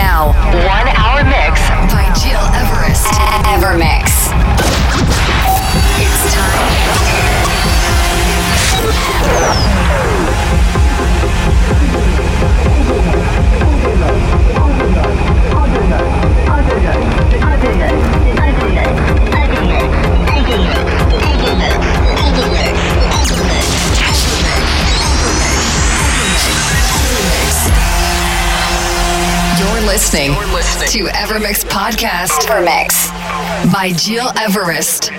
Now, You're listening, to Evermix Podcast Evermix. by Gil Everest.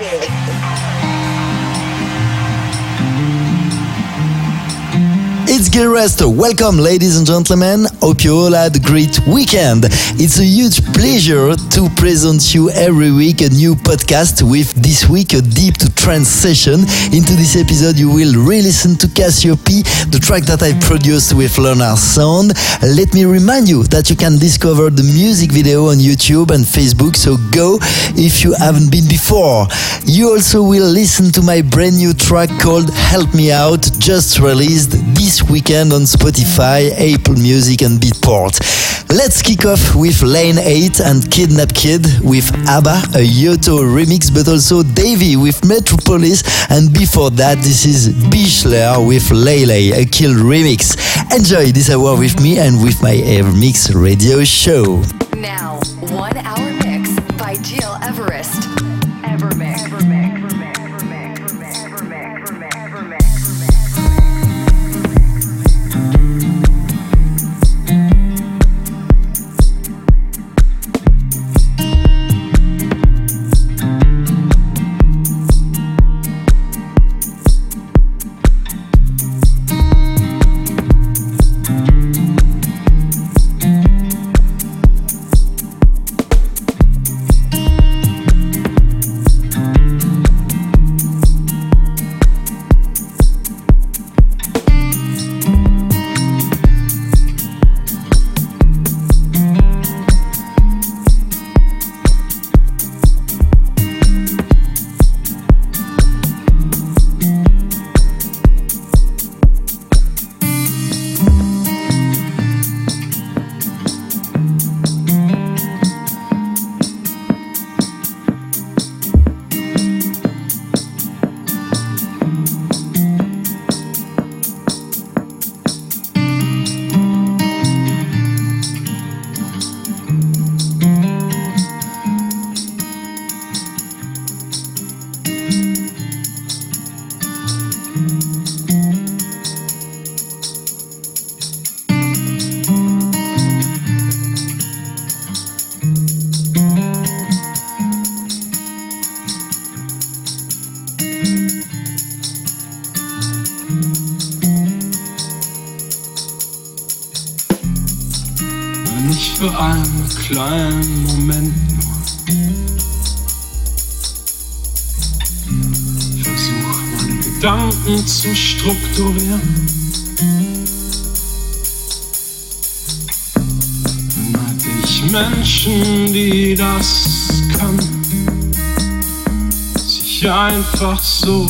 It's Gil Rest. Welcome, ladies and gentlemen. Hope you all had a great weekend. It's a huge pleasure to present you every week a new podcast with this week a deep to trance session. Into this episode, you will re-listen to Cassiope, the track that I produced with Leonard Sound. Let me remind you that you can discover the music video on YouTube and Facebook, so go if you haven't been before. You also will listen to my brand new track called Help Me Out, just released this weekend on Spotify, Apple Music, and Beatport. Let's kick off with Lane 8 and Kidnap Kid with ABBA, a Yotto remix, but also Davey with Metropolis, and before that, this is Bichler with Lele, a Kill remix. Enjoy this hour with me and with my Evermix radio show. Now, one hour mix by Gil Everest. Evermix. Evermix. Kleinen Moment nur versuche, meine Gedanken zu strukturieren. Dann meinte ich Menschen, die das können, sich einfach so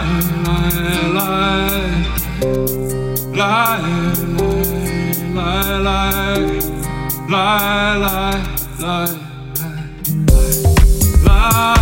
lie, lie, lie, lie, lie, lie, lie.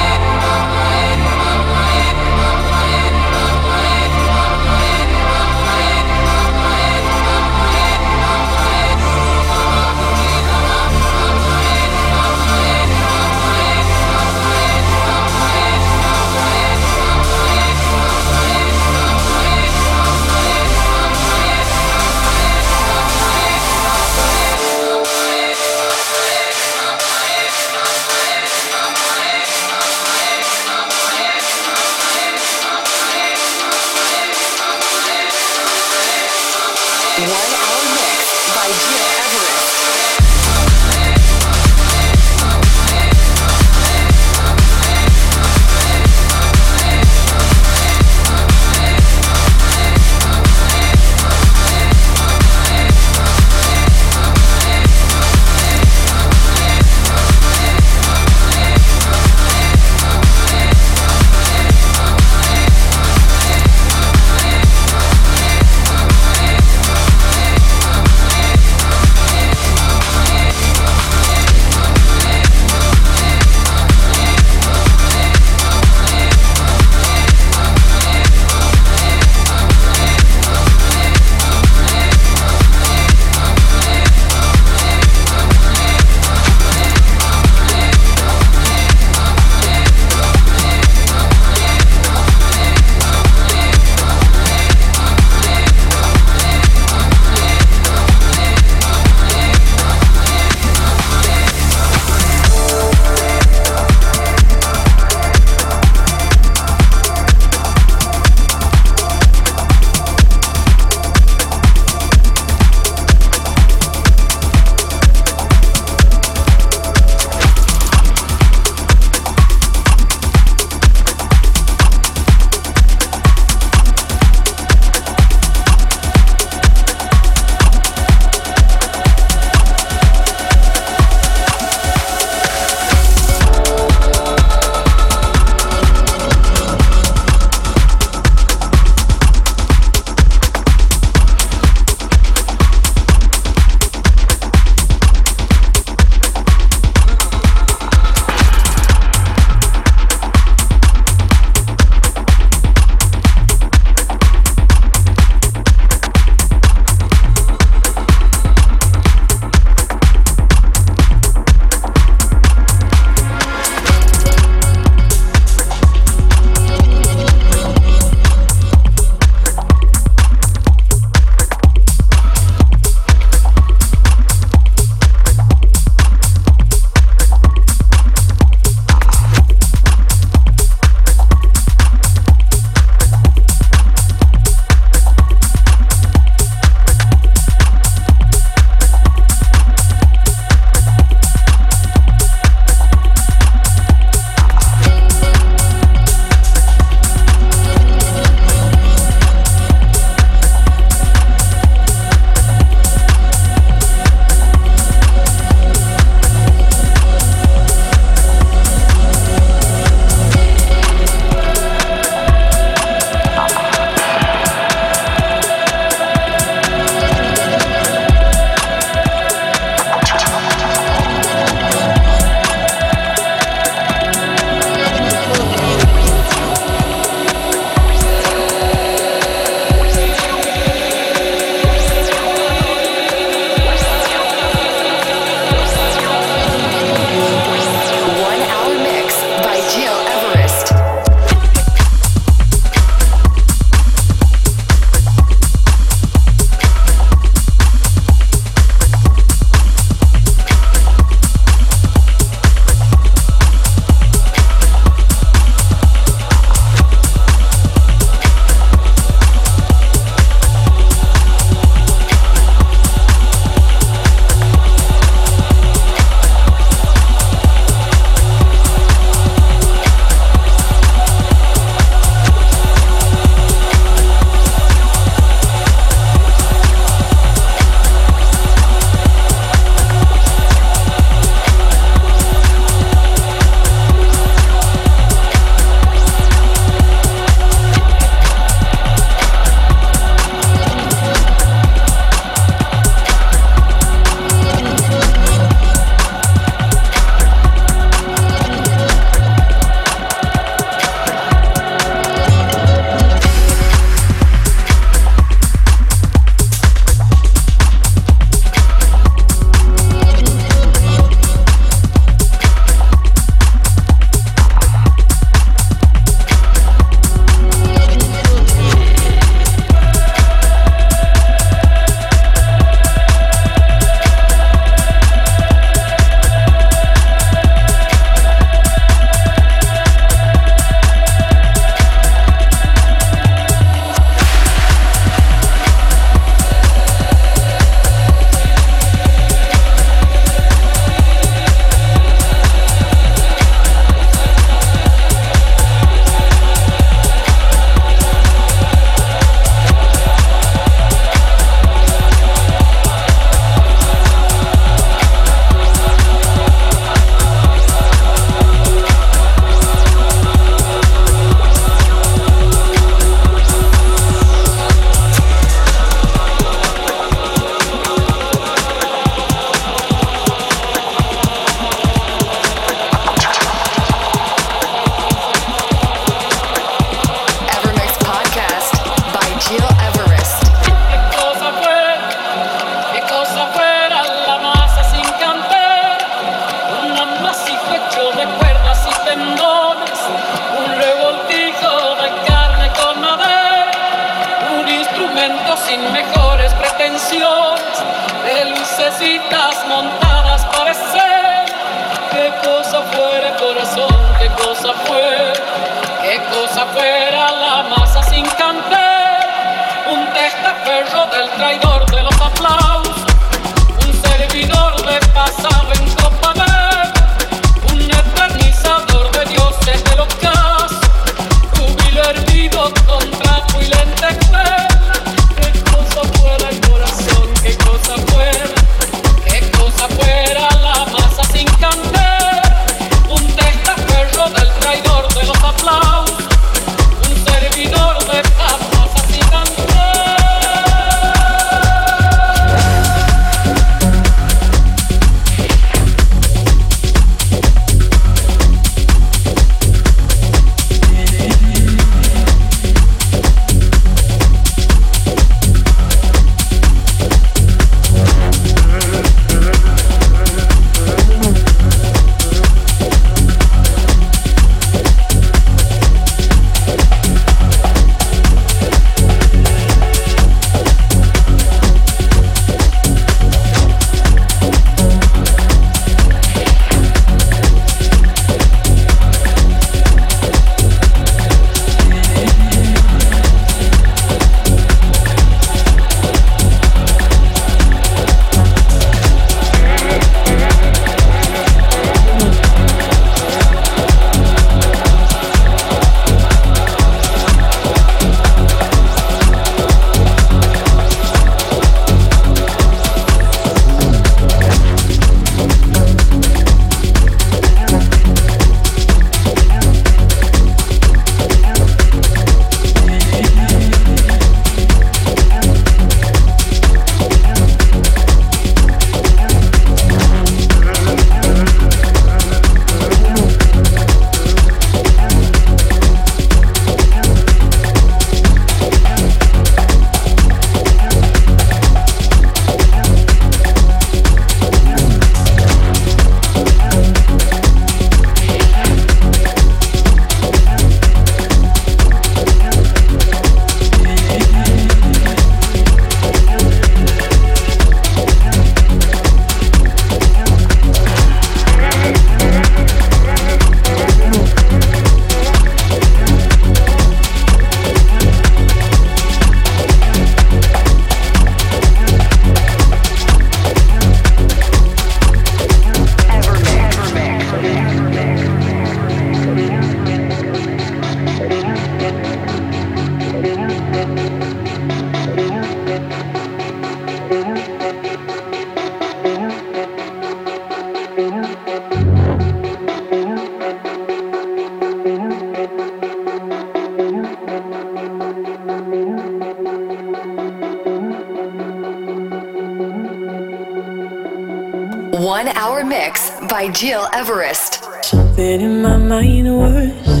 Gil Everest. Something in my mind was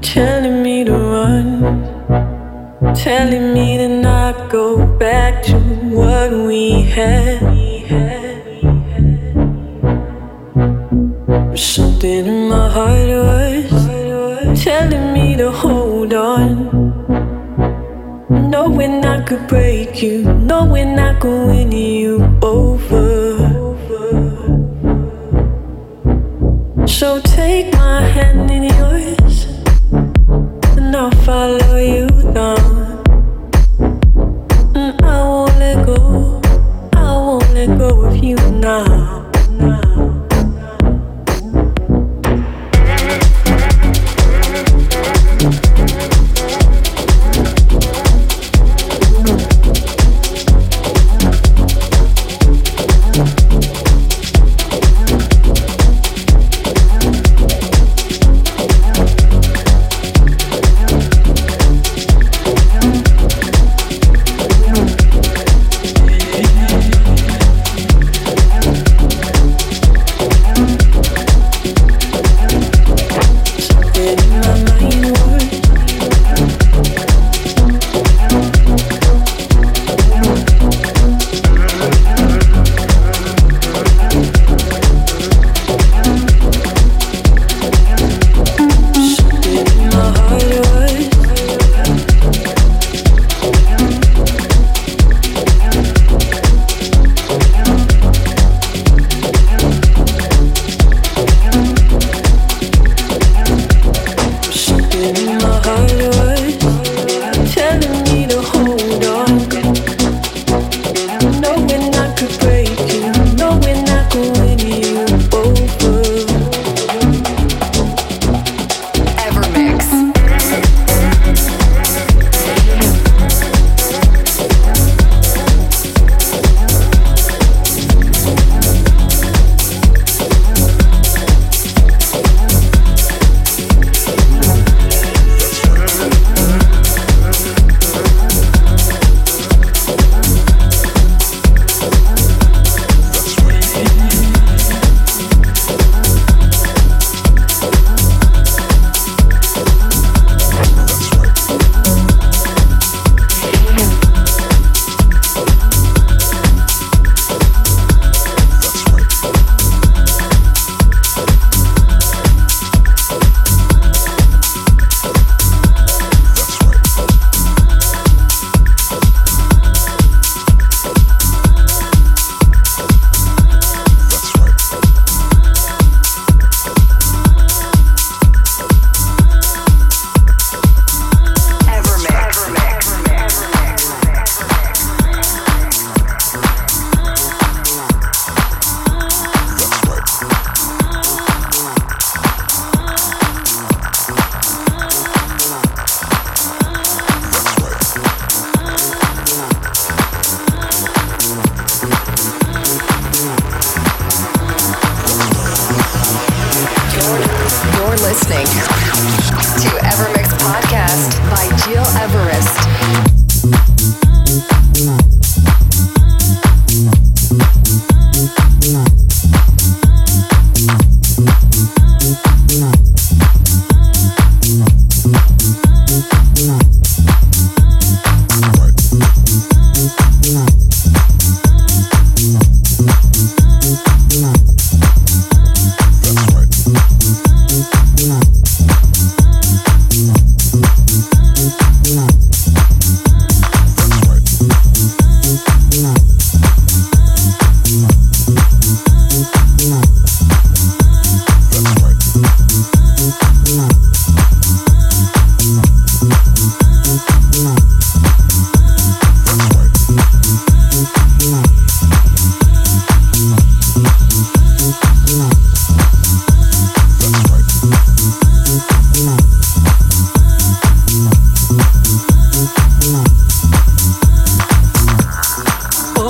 telling me to run, telling me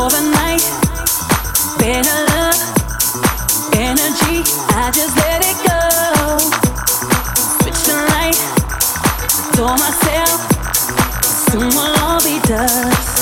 overnight. Love, energy, I just let it go. Switch the light, myself, soon we'll all be dust.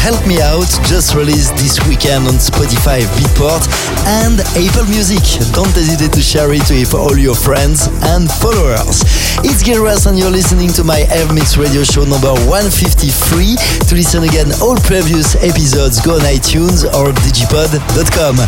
Help Me Out, just released this weekend on Spotify, Beatport, and Apple Music. Don't hesitate to share it with all your friends and followers. It's Gil Everest and you're listening to my Evermix radio show number 153. To listen again all previous episodes, go on iTunes or digipod.com.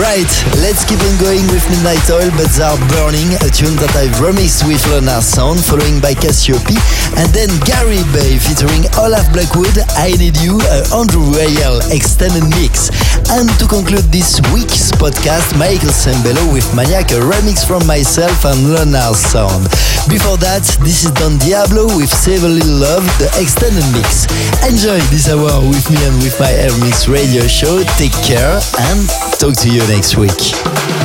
Right, let's keep on going with Midnight Oil, but they are burning, a tune that I've remixed with Leonard Sound, following by Cassiope, and then Gary Bay featuring Olaf Blackwood, I Need You, Andrew Rayel extended mix. And to conclude this week's podcast, Michael Sembello with Maniac, a remix from myself and Leonard Sound. Before that, this is Don Diablo with Save a Little Love, the extended mix. Enjoy this hour with me and with my Evermix radio show. Take care and talk to you next week.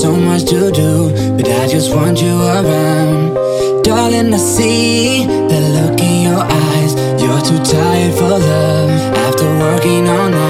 So much to do, but I just want you around. Darling, I see the look in your eyes. You're too tired for love after working all night.